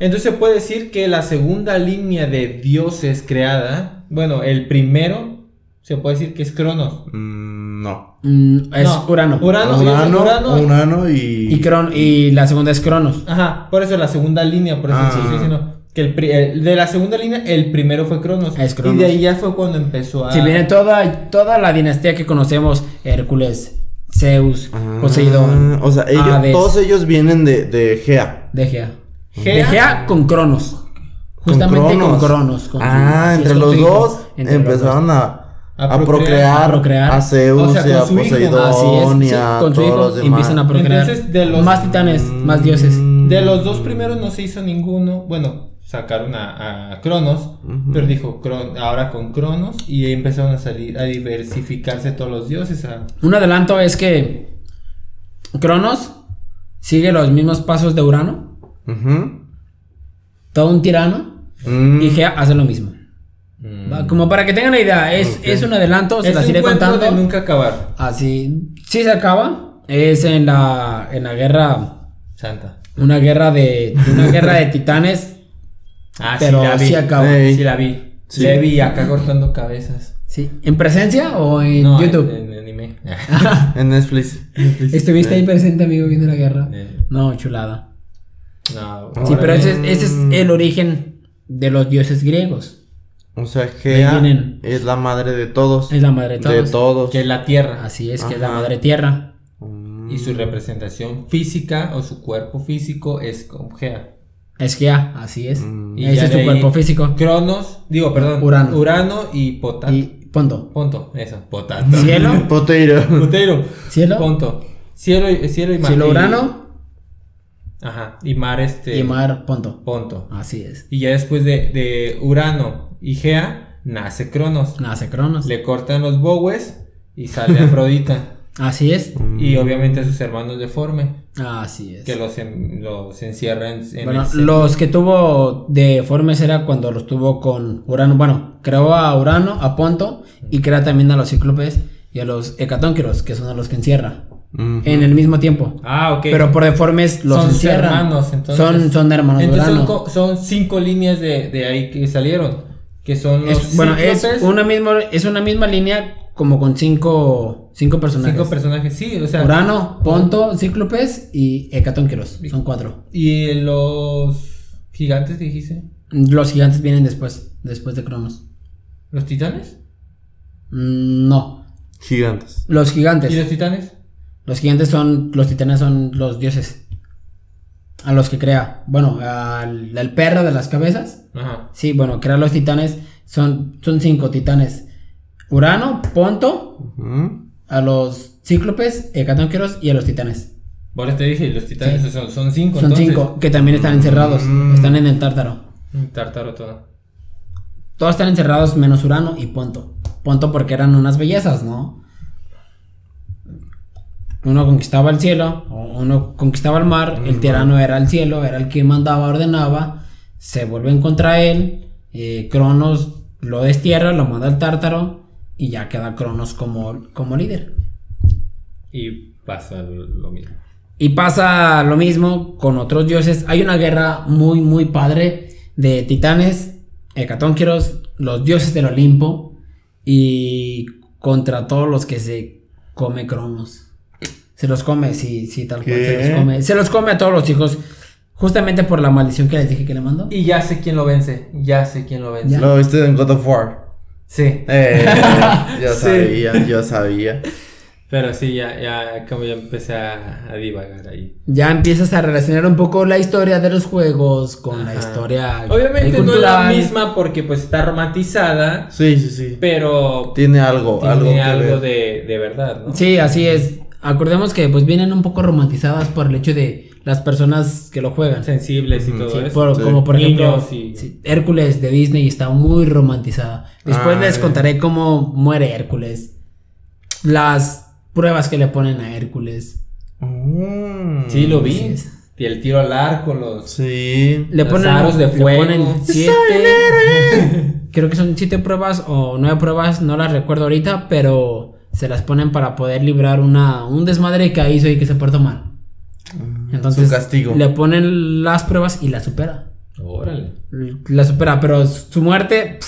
Speaker 1: Entonces se puede decir que la segunda línea de dioses creada, bueno, el primero se puede decir que es Cronos.
Speaker 2: Mm, no.
Speaker 3: Mm, es
Speaker 1: No,
Speaker 3: Urano.
Speaker 1: Urano,
Speaker 2: Urano,
Speaker 1: Urano.
Speaker 2: Urano y.
Speaker 3: Y, Cron- y la segunda es Cronos.
Speaker 1: Ajá, por eso la segunda línea, por eso
Speaker 2: Ah.
Speaker 1: sí estoy diciendo que el, pri- el- de la segunda línea el primero fue Cronos.
Speaker 3: Es Cronos.
Speaker 1: Y de ahí ya fue cuando empezó a
Speaker 3: Si viene toda, toda la dinastía que conocemos, Hércules, Zeus,
Speaker 2: Ah,
Speaker 3: Poseidón,
Speaker 2: O sea, ellos,
Speaker 3: Hades,
Speaker 2: todos ellos vienen de, de Gea.
Speaker 3: de Gea.
Speaker 1: Gea.
Speaker 3: De Gea con Cronos. Justamente con Cronos. con-
Speaker 2: ah,
Speaker 3: así es,
Speaker 2: entre
Speaker 3: con
Speaker 2: los dos
Speaker 3: Entre los
Speaker 2: empezaron
Speaker 3: dos.
Speaker 2: a,
Speaker 1: A
Speaker 2: a,
Speaker 1: procrear.
Speaker 2: procrear,
Speaker 3: A procrear.
Speaker 2: a Zeus
Speaker 1: O sea,
Speaker 2: y a
Speaker 1: con su hijo.
Speaker 2: Poseidón
Speaker 3: Así es,
Speaker 2: y
Speaker 3: sí,
Speaker 2: a
Speaker 3: con su
Speaker 2: todos
Speaker 3: hijo
Speaker 2: los demás.
Speaker 3: empiezan a procrear.
Speaker 1: Entonces, de los-
Speaker 3: Más titanes, más dioses.
Speaker 1: De los dos primeros no se hizo ninguno. Bueno, sacaron a, a Cronos, pero dijo Cron- ahora con Cronos y ahí empezaron a salir a diversificarse todos los dioses. a-
Speaker 3: Un adelanto es que Cronos sigue los mismos pasos de Urano, todo un tirano,
Speaker 2: Mm.
Speaker 3: y Gea hace lo mismo.
Speaker 1: Mm.
Speaker 3: Como para que tengan la idea, es, es un adelanto, se
Speaker 1: es
Speaker 3: las
Speaker 1: un
Speaker 3: iré contando.
Speaker 1: de nunca acabar.
Speaker 3: Así, sí se acaba, es en la, en la guerra,
Speaker 1: Santa.
Speaker 3: una guerra de, una guerra de titanes
Speaker 1: Ah,
Speaker 3: pero
Speaker 1: sí la vi.
Speaker 3: sí acabó.
Speaker 2: Ey.
Speaker 1: Sí la vi.
Speaker 2: Sí.
Speaker 1: Le vi acá cortando cabezas.
Speaker 3: Sí. ¿En presencia o en
Speaker 1: No,
Speaker 3: YouTube?
Speaker 1: En, en anime.
Speaker 2: En Netflix.
Speaker 3: ¿Estuviste ahí presente, amigo, viendo la guerra?
Speaker 1: Eh,
Speaker 3: No, chulada.
Speaker 1: no.
Speaker 3: Sí, pero ese, es- ese es el origen de los dioses griegos.
Speaker 2: O sea, Gea
Speaker 3: Ahí vienen.
Speaker 2: es la madre de todos.
Speaker 3: Es la madre de todos.
Speaker 2: De todos.
Speaker 1: Que es la tierra.
Speaker 3: Así es, que es la
Speaker 2: Ajá.
Speaker 3: madre tierra.
Speaker 2: Mm.
Speaker 1: Y su representación física o su cuerpo físico es con Gea.
Speaker 3: Es que ya, así es.
Speaker 2: Mm.
Speaker 1: Y
Speaker 3: Ese es su cuerpo físico.
Speaker 1: Cronos, digo, perdón.
Speaker 3: Urano.
Speaker 1: Urano y Potato.
Speaker 3: Y punto.
Speaker 1: Ponto, eso, Potato.
Speaker 3: Cielo,
Speaker 2: Potato.
Speaker 1: Potato.
Speaker 3: cielo,
Speaker 1: Ponto. Cielo y, cielo y mar.
Speaker 3: cielo
Speaker 1: y-
Speaker 3: Urano
Speaker 1: Ajá. Y mar este.
Speaker 3: y mar, punto.
Speaker 1: Ponto.
Speaker 3: Así es.
Speaker 1: Y ya después de, de Urano y Gea, nace Cronos.
Speaker 3: Nace Cronos.
Speaker 1: Le cortan los bowes y sale Afrodita.
Speaker 3: Así es.
Speaker 1: y obviamente sus hermanos deforme.
Speaker 3: Así es.
Speaker 1: Que los, en- los encierra en, en
Speaker 3: Bueno,
Speaker 1: el
Speaker 3: los que tuvo de Formes era cuando los tuvo con Urano. Bueno, creó a Urano, a Ponto, y crea también a los Cíclopes y a los Hecatónquiros, que son a los que encierra. En el mismo tiempo.
Speaker 1: Ah, ok.
Speaker 3: Pero por deformes los
Speaker 1: son
Speaker 3: encierra.
Speaker 1: hermanos, entonces.
Speaker 3: Son, son hermanos
Speaker 1: Entonces son,
Speaker 3: Urano.
Speaker 1: co- son cinco líneas de, de ahí que salieron. Que son los
Speaker 3: Es- bueno, es una, misma, es una misma línea como con cinco, cinco personajes.
Speaker 1: cinco personajes. Sí, o sea.
Speaker 3: Urano, Ponto, Cíclopes y Hecatónquiros. Son cuatro.
Speaker 1: Y los gigantes que dijiste.
Speaker 3: Los gigantes vienen después, después de Cronos.
Speaker 1: ¿Los titanes?
Speaker 3: Mm, No,
Speaker 2: Gigantes.
Speaker 3: los gigantes.
Speaker 1: ¿Y los titanes?
Speaker 3: Los gigantes son, los titanes son los dioses. A los que crea. Bueno, al, al perro de las cabezas.
Speaker 1: Ajá.
Speaker 3: Sí, bueno, crea los titanes. Son, son cinco titanes. Urano, Ponto,
Speaker 2: Ujú.
Speaker 3: A los cíclopes, hecatónquiros y a los titanes.
Speaker 1: Eso te dije, los titanes son, son cinco.
Speaker 3: Son
Speaker 1: entonces.
Speaker 3: cinco, que también están encerrados.
Speaker 2: Mm.
Speaker 3: Están en el tártaro.
Speaker 1: Tártaro todo.
Speaker 3: Todos están encerrados menos Urano y Ponto. Ponto porque eran unas bellezas, ¿no? Uno conquistaba el cielo, uno conquistaba el mar, el tirano era el cielo, era el que mandaba, ordenaba, se vuelven contra él, eh, Cronos lo destierra, lo manda al tártaro y ya queda Cronos como, como líder.
Speaker 1: Y pasa lo mismo.
Speaker 3: Y pasa lo mismo con otros dioses. Hay una guerra muy, muy padre de titanes, hecatónquiros, los dioses del Olimpo y contra todos los que se come Cronos. Se los come, sí, sí, tal cual. Se los come. Se los come a todos los hijos. Justamente por la maldición que les dije que le mandó.
Speaker 1: Y ya sé quién lo vence. Ya sé quién lo vence.
Speaker 3: Ya.
Speaker 2: Lo viste en God of War.
Speaker 1: Sí.
Speaker 2: Eh, yo
Speaker 1: Sí.
Speaker 2: sabía, yo sabía.
Speaker 1: Pero sí, ya, ya como ya empecé a, a divagar ahí.
Speaker 3: Ya empiezas a relacionar un poco la historia de los juegos con la historia.
Speaker 1: Obviamente no es la misma porque pues está romantizada,
Speaker 2: Sí, sí, sí.
Speaker 1: pero
Speaker 2: Tiene algo,
Speaker 1: tiene
Speaker 2: algo
Speaker 1: de, de verdad, ¿no?
Speaker 3: Sí, así es. Acordemos que pues vienen un poco romantizadas por el hecho de las personas que lo juegan.
Speaker 1: Sensibles y todo
Speaker 3: Sí,
Speaker 1: eso.
Speaker 3: por-
Speaker 2: sí.
Speaker 3: Como por ejemplo,
Speaker 1: Niños y-
Speaker 3: sí, Hércules de Disney está muy romantizada. Después
Speaker 2: Ah,
Speaker 3: les contaré cómo muere Hércules. Las pruebas que le ponen a Hércules.
Speaker 2: Mm,
Speaker 1: Sí, lo vi.
Speaker 3: es.
Speaker 1: Y el tiro al arco, los...
Speaker 2: Sí.
Speaker 3: Le
Speaker 1: Los
Speaker 3: ponen,
Speaker 1: aros de
Speaker 3: le ponen siete. creo que son siete pruebas o nueve pruebas, no las recuerdo ahorita, pero se las ponen para poder librar una, un desmadre que hizo y que se portó mal. Entonces
Speaker 2: Su castigo.
Speaker 3: le ponen las pruebas y la supera.
Speaker 1: Órale.
Speaker 3: La supera, pero su muerte,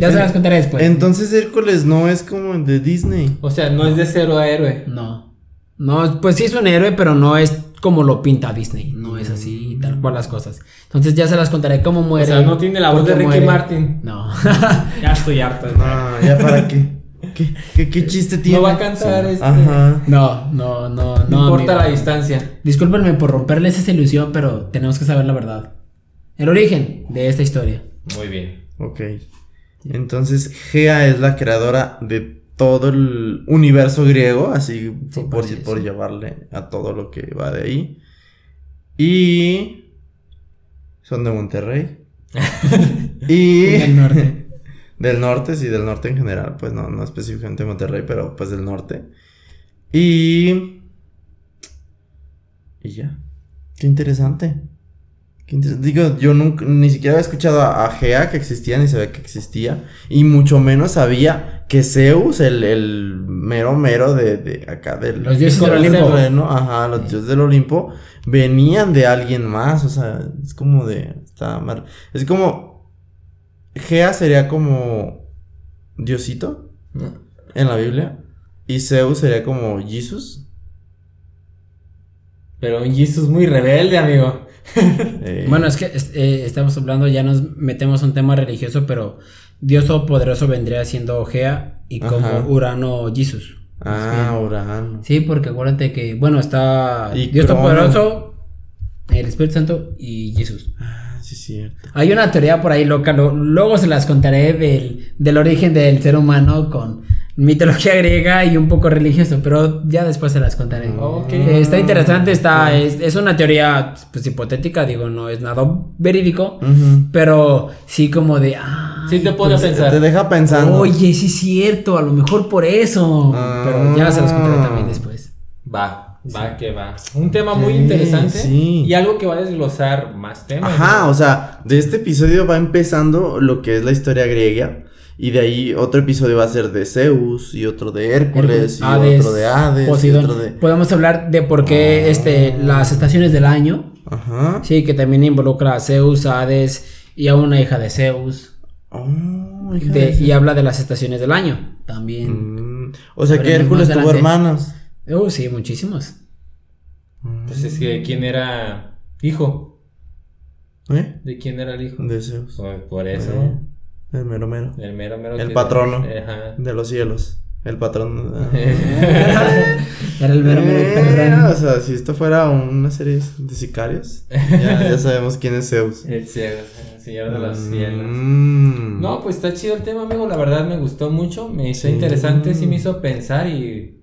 Speaker 3: ya se las contaré después.
Speaker 2: Entonces Hércules no es como el de Disney.
Speaker 1: O sea, no es de cero a héroe.
Speaker 3: No. No, pues sí es un héroe, pero no es como lo pinta Disney. No es así, tal cual las cosas. Entonces ya se las contaré cómo muere.
Speaker 1: sea, no tiene la voz de Ricky
Speaker 3: muere.
Speaker 1: Martin.
Speaker 3: No.
Speaker 1: Ya estoy harto.
Speaker 2: Ah, ya para qué. ¿Qué, qué, qué chiste tiene?
Speaker 1: No va a cantar este...
Speaker 2: Ajá.
Speaker 3: no, no, no, no.
Speaker 1: No importa
Speaker 3: amigo.
Speaker 1: la distancia.
Speaker 3: Discúlpenme por romperles esa ilusión, pero tenemos que saber la verdad. El origen de esta historia.
Speaker 1: Muy bien.
Speaker 2: Ok. Entonces Gea es la creadora de todo el universo griego, así
Speaker 3: Sí,
Speaker 2: por, por llevarle a todo lo que va de ahí. Y son de Monterrey. y
Speaker 3: Del norte.
Speaker 2: Del norte, sí, del norte en general, pues no, no específicamente Monterrey, pero pues del norte. Y y ya. Qué interesante. Qué inter- Digo, yo nunca, ni siquiera había escuchado a, a Gea que existía, ni sabía que existía. Y mucho menos sabía que Zeus, el, el mero mero de, de acá del
Speaker 3: Los dioses del Olimpo.
Speaker 2: terreno, ajá, los dioses del Olimpo, venían de alguien más. O sea, es como de. Está mar- Es como. Gea sería como. Diosito en la Biblia. Y Zeus sería como Jesus.
Speaker 1: Pero un Jesus muy rebelde, amigo.
Speaker 2: Eh,
Speaker 3: Bueno, es que eh, estamos hablando, ya nos metemos a un tema religioso, pero Dios Todopoderoso vendría siendo Gea y como
Speaker 2: Ajá.
Speaker 3: Urano Jesus.
Speaker 2: Ah, Urano.
Speaker 3: Sí, porque acuérdate que, bueno, está
Speaker 2: Y
Speaker 3: Dios. Todopoderoso, el Espíritu Santo y Jesús.
Speaker 2: Cierto.
Speaker 3: Hay una teoría por ahí loca, lo- luego se las contaré del, del origen del ser humano con mitología griega y un poco religioso, pero ya después se las contaré. Eh, está interesante, está, es, es una teoría pues hipotética, digo, no es nada verídico, pero sí como de... Ah,
Speaker 1: Sí te a
Speaker 2: Te
Speaker 1: pensar.
Speaker 2: deja pensando.
Speaker 3: Oye, sí es cierto, a lo mejor por eso.
Speaker 2: Ah.
Speaker 3: Pero ya se las contaré también después.
Speaker 1: Va, va que va. Un tema muy interesante
Speaker 2: sí.
Speaker 1: y algo que va a desglosar más temas.
Speaker 2: Ajá,
Speaker 1: ¿no?
Speaker 2: o sea, de este episodio va empezando lo que es la historia griega. Y de ahí otro episodio va a ser de Zeus y otro de Hércules y otro de Hades
Speaker 3: Poseidón.
Speaker 2: y otro de...
Speaker 3: Podemos hablar de por qué este, las estaciones del año.
Speaker 2: Ajá.
Speaker 3: Sí, que también involucra a Zeus, a Hades y a una hija de Zeus.
Speaker 2: Oh, hija
Speaker 3: De-
Speaker 2: de-
Speaker 3: y habla de las estaciones del año también.
Speaker 2: Mm, O sea que Hércules tuvo
Speaker 3: adelante. Oh, sí, muchísimos.
Speaker 1: Pues es que quién era hijo.
Speaker 2: ¿Eh?
Speaker 1: ¿De quién era el hijo?
Speaker 2: De Zeus.
Speaker 1: Por, por eso.
Speaker 2: Eh, El mero mero.
Speaker 1: El mero mero.
Speaker 2: El patrono.
Speaker 1: Ajá.
Speaker 2: De los cielos. El patrón.
Speaker 3: Era el mero mero
Speaker 2: Eh, o sea, si esto fuera una serie de sicarios, ya, ya sabemos quién es Zeus.
Speaker 1: El cielo, el señor de los cielos.
Speaker 2: Mm.
Speaker 1: No, pues está chido el tema, amigo. La verdad me gustó mucho. Me hizo
Speaker 2: Sí.
Speaker 1: interesante. Sí me hizo pensar y.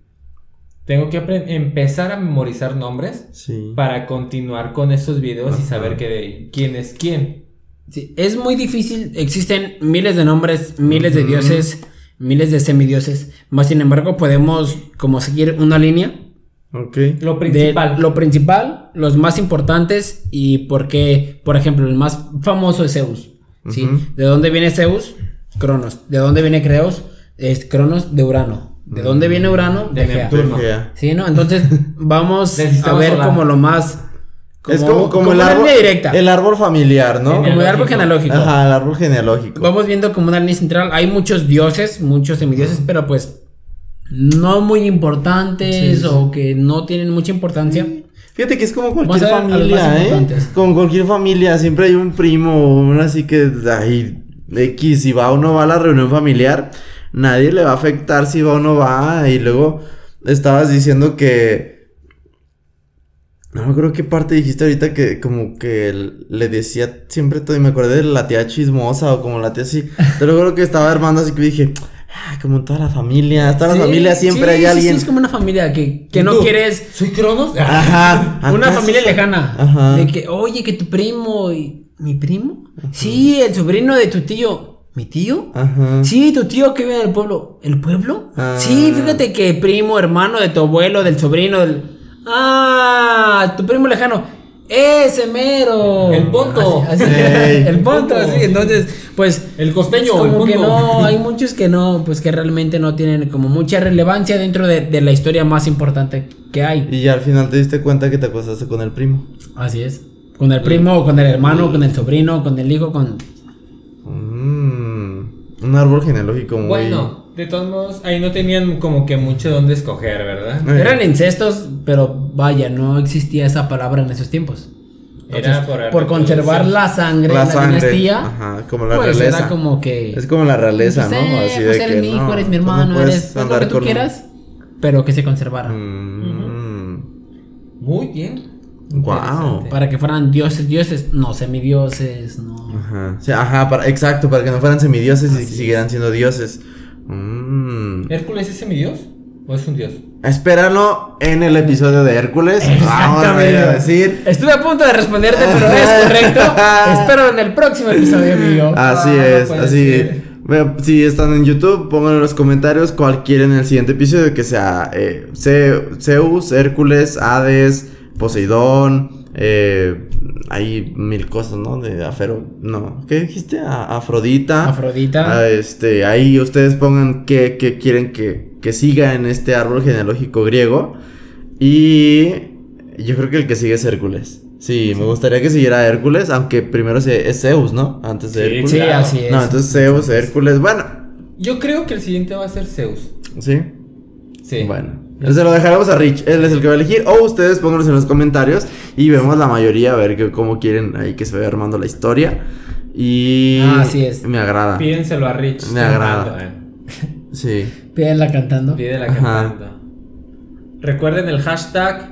Speaker 1: Tengo que empezar a memorizar nombres
Speaker 2: Sí.
Speaker 1: para continuar con esos videos y saber que quién es quién.
Speaker 3: Sí, es muy difícil, existen miles de nombres, miles de dioses, miles de semidioses, más sin embargo podemos como seguir una línea
Speaker 2: Ok.
Speaker 1: Lo
Speaker 3: de
Speaker 1: principal.
Speaker 3: lo principal, los más importantes y por qué, por ejemplo, el más famoso es Zeus. ¿De dónde viene Zeus? Cronos. ¿De dónde viene Creos? Es Cronos de Urano. ¿De dónde viene Urano?
Speaker 1: De
Speaker 3: Gea.
Speaker 1: Neptuno.
Speaker 2: Gea.
Speaker 3: Sí, ¿no? Entonces vamos a ver
Speaker 1: solar.
Speaker 3: como lo más
Speaker 2: es como, como el
Speaker 3: una
Speaker 2: árbol.
Speaker 3: línea directa.
Speaker 2: El árbol familiar, ¿no?
Speaker 3: como el árbol genealógico.
Speaker 2: Ajá, el árbol genealógico.
Speaker 3: Vamos viendo como una línea central. Hay muchos dioses, muchos semidioses, pero pues no muy importantes
Speaker 2: Sí, sí.
Speaker 3: o que no tienen mucha importancia.
Speaker 2: Fíjate que es como cualquier familia, ¿eh? Como cualquier familia, siempre hay un primo o uno así que, ay, X, si va o no va a la reunión familiar, nadie le va a afectar si va o no va. Y luego estabas diciendo que... No me acuerdo qué parte dijiste ahorita que como que le decía siempre todo y me acordé de la tía chismosa o como la tía así. Te lo juro que estaba armando así que dije, ah, como en toda la familia, toda la
Speaker 3: Sí,
Speaker 2: familia siempre
Speaker 3: sí,
Speaker 2: hay
Speaker 3: sí,
Speaker 2: alguien.
Speaker 3: Sí, es como una familia que, que
Speaker 1: ¿Y
Speaker 3: no quieres.
Speaker 1: ¿Soy Cronos?
Speaker 2: Ajá.
Speaker 3: Una
Speaker 2: ¿acaso
Speaker 3: familia
Speaker 2: soy-
Speaker 3: lejana.
Speaker 2: Ajá.
Speaker 3: De que, oye, que tu primo. y- ¿Mi primo? Sí, el sobrino de tu tío. ¿Mi tío?
Speaker 2: Ajá.
Speaker 3: Sí, tu tío que vive en el pueblo. ¿El pueblo?
Speaker 2: Ah.
Speaker 3: Sí, fíjate que primo, hermano de tu abuelo, del sobrino, del. Ah, tu primo lejano. Ese mero.
Speaker 1: El Ponto.
Speaker 3: Así- así- el ponto,
Speaker 1: Ponto.
Speaker 3: sí. Entonces, pues.
Speaker 1: El costeño,
Speaker 3: como
Speaker 1: el
Speaker 3: que no, hay muchos que no, pues que realmente no tienen como mucha relevancia dentro de, de la historia más importante que hay.
Speaker 2: Y ya al final te diste cuenta que te acostaste con el primo.
Speaker 3: Así es. Con el primo, con el hermano, con el sobrino, con el hijo, con.
Speaker 2: Mm, un árbol genealógico muy...
Speaker 1: Bueno, de todos modos, ahí no tenían como que mucho donde escoger, ¿verdad?
Speaker 2: Eh.
Speaker 3: Eran incestos, pero vaya, no existía esa palabra en esos tiempos.
Speaker 1: Era por
Speaker 3: por, conservar la sangre,
Speaker 2: La
Speaker 3: la,
Speaker 2: sangre,
Speaker 3: dinastía,
Speaker 2: ajá, como la
Speaker 3: pues
Speaker 2: realeza.
Speaker 3: era como que...
Speaker 2: Es como la realeza,
Speaker 3: pues,
Speaker 2: ¿no?
Speaker 3: eh,
Speaker 2: Así
Speaker 3: pues
Speaker 2: de
Speaker 3: eres
Speaker 2: que
Speaker 3: mi hijo,
Speaker 2: no,
Speaker 3: eres mi hermano,
Speaker 2: puedes
Speaker 3: eres lo que tú quieras, pero que se conservara.
Speaker 2: Mm,
Speaker 1: Muy bien.
Speaker 2: Guau.
Speaker 1: Interesante.
Speaker 3: Para que fueran dioses, dioses, no semidioses, no...
Speaker 2: Ajá, sí, ajá, para, exacto, para que no fueran semidioses y siguieran siendo dioses. Mm.
Speaker 1: ¿Hércules es semidios? ¿O es un dios?
Speaker 2: Espéralo en el episodio de Hércules. Vamos a decir.
Speaker 3: Estuve a punto de responderte, pero es correcto. Espero en el próximo episodio, amigo.
Speaker 2: Así
Speaker 1: Ah, no
Speaker 2: es,
Speaker 1: puede
Speaker 2: así.
Speaker 1: ser.
Speaker 2: Ve- Si están en YouTube, pongan en los comentarios cuál quieren en el siguiente episodio, que sea eh, Ze- Zeus, Hércules, Hades, Poseidón, Eh, hay mil cosas, ¿no? De Afero. No. ¿Qué dijiste? A- Afrodita.
Speaker 3: Afrodita.
Speaker 2: Ah, este, ahí ustedes pongan qué, qué quieren que, que siga en este árbol genealógico griego. Y yo creo que el que sigue es Hércules. Sí, me gustaría que siguiera Hércules, aunque primero es Zeus, ¿no? Antes de
Speaker 1: Sí,
Speaker 2: Hércules.
Speaker 3: Sí,
Speaker 1: claro.
Speaker 3: así es.
Speaker 2: No, entonces Zeus, Hércules. Bueno,
Speaker 1: Yo creo que el siguiente va a ser Zeus.
Speaker 2: sí.
Speaker 1: Sí.
Speaker 2: Bueno, se lo dejaremos a Rich. Él es el que va a elegir. O ustedes pónganlos en los comentarios y vemos la mayoría a ver que, cómo quieren ahí que se vaya armando la historia. Y
Speaker 3: Ah, así es.
Speaker 2: me agrada.
Speaker 1: Pídenselo a Rich.
Speaker 2: Me agrada.
Speaker 1: cantando,
Speaker 2: Sí.
Speaker 3: Pídenla cantando.
Speaker 1: Pídela
Speaker 2: Ajá.
Speaker 1: cantando. Recuerden el hashtag.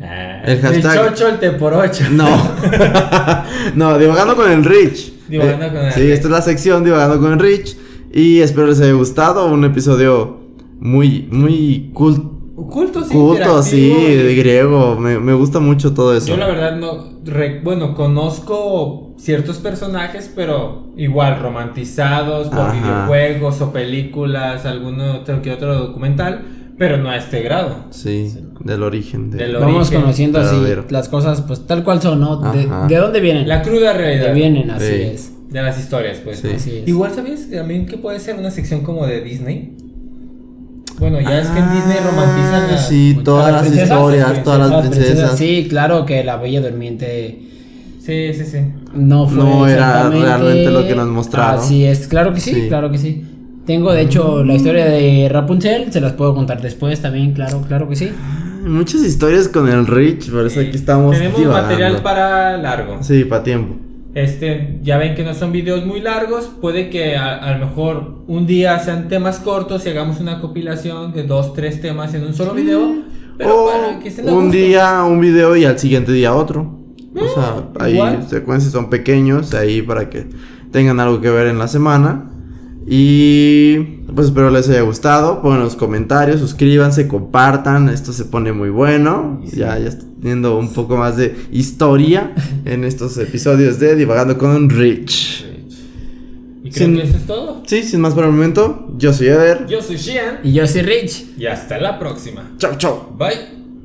Speaker 1: eh,
Speaker 2: El hashtag-
Speaker 1: Chocho el te por ocho.
Speaker 2: No. no, divagando con el Rich.
Speaker 1: Divagando con el
Speaker 2: Sí,
Speaker 1: Rich.
Speaker 2: esta es la sección divagando con el Rich. Y espero les haya gustado. Un episodio muy, muy cult-
Speaker 1: Culto, sí.
Speaker 2: culto, sí, de griego. Me, me gusta mucho todo eso.
Speaker 1: Yo la verdad no, re- bueno, conozco ciertos personajes, pero igual romantizados por
Speaker 2: Ajá.
Speaker 1: videojuegos o películas, alguno otro que otro documental, pero no a este grado.
Speaker 2: Sí, del origen. de-
Speaker 1: Del
Speaker 3: Vamos
Speaker 1: origen
Speaker 3: conociendo así las cosas, pues tal cual son, ¿no? De, dónde vienen?
Speaker 1: La cruda realidad
Speaker 3: de vienen, así
Speaker 2: Sí.
Speaker 3: es.
Speaker 1: de las historias, pues.
Speaker 2: Sí.
Speaker 3: Así es.
Speaker 1: Igual, ¿sabes? También que puede ser una sección como de Disney. Bueno, ya es que en
Speaker 2: Ah,
Speaker 1: Disney romantizan a...
Speaker 2: Sí, todas
Speaker 3: ¿A
Speaker 2: las,
Speaker 3: las princesas?
Speaker 2: historias,
Speaker 1: Las
Speaker 2: todas las
Speaker 3: Las princesas,
Speaker 2: princesas.
Speaker 3: Sí, claro que la Bella Durmiente
Speaker 1: Sí, sí, sí.
Speaker 3: no fue
Speaker 2: No era realmente lo que nos mostraron.
Speaker 3: Así es, claro que sí,
Speaker 2: Sí.
Speaker 3: claro que sí. Tengo de hecho la historia de Rapunzel, se las puedo contar después también, claro, claro que sí.
Speaker 2: Muchas historias con el Rich, por eso aquí estamos.
Speaker 1: Tenemos
Speaker 2: divagando.
Speaker 1: material para largo.
Speaker 2: Sí, para tiempo.
Speaker 1: Este, ya ven que no son videos muy largos, puede que a, a lo mejor un día sean temas cortos y hagamos una compilación de dos, tres temas en un solo video. Pero
Speaker 2: o
Speaker 1: para que
Speaker 2: un
Speaker 1: gusto.
Speaker 2: día un video y al siguiente día otro. O sea, ahí secuencias son pequeños, ahí para que tengan algo que ver en la semana. Y pues espero les haya gustado. Pongan los comentarios, suscríbanse, compartan. Esto se pone muy bueno. Ya, ya está teniendo un poco más de historia en estos episodios de Divagando con Rich.
Speaker 1: Y creo
Speaker 2: Sin-
Speaker 1: que eso es todo.
Speaker 2: Sí, sin más por el momento, yo soy Eder.
Speaker 1: Yo soy Shian
Speaker 3: Y yo soy Rich.
Speaker 1: y hasta la próxima.
Speaker 2: Chau, chau.
Speaker 1: Bye.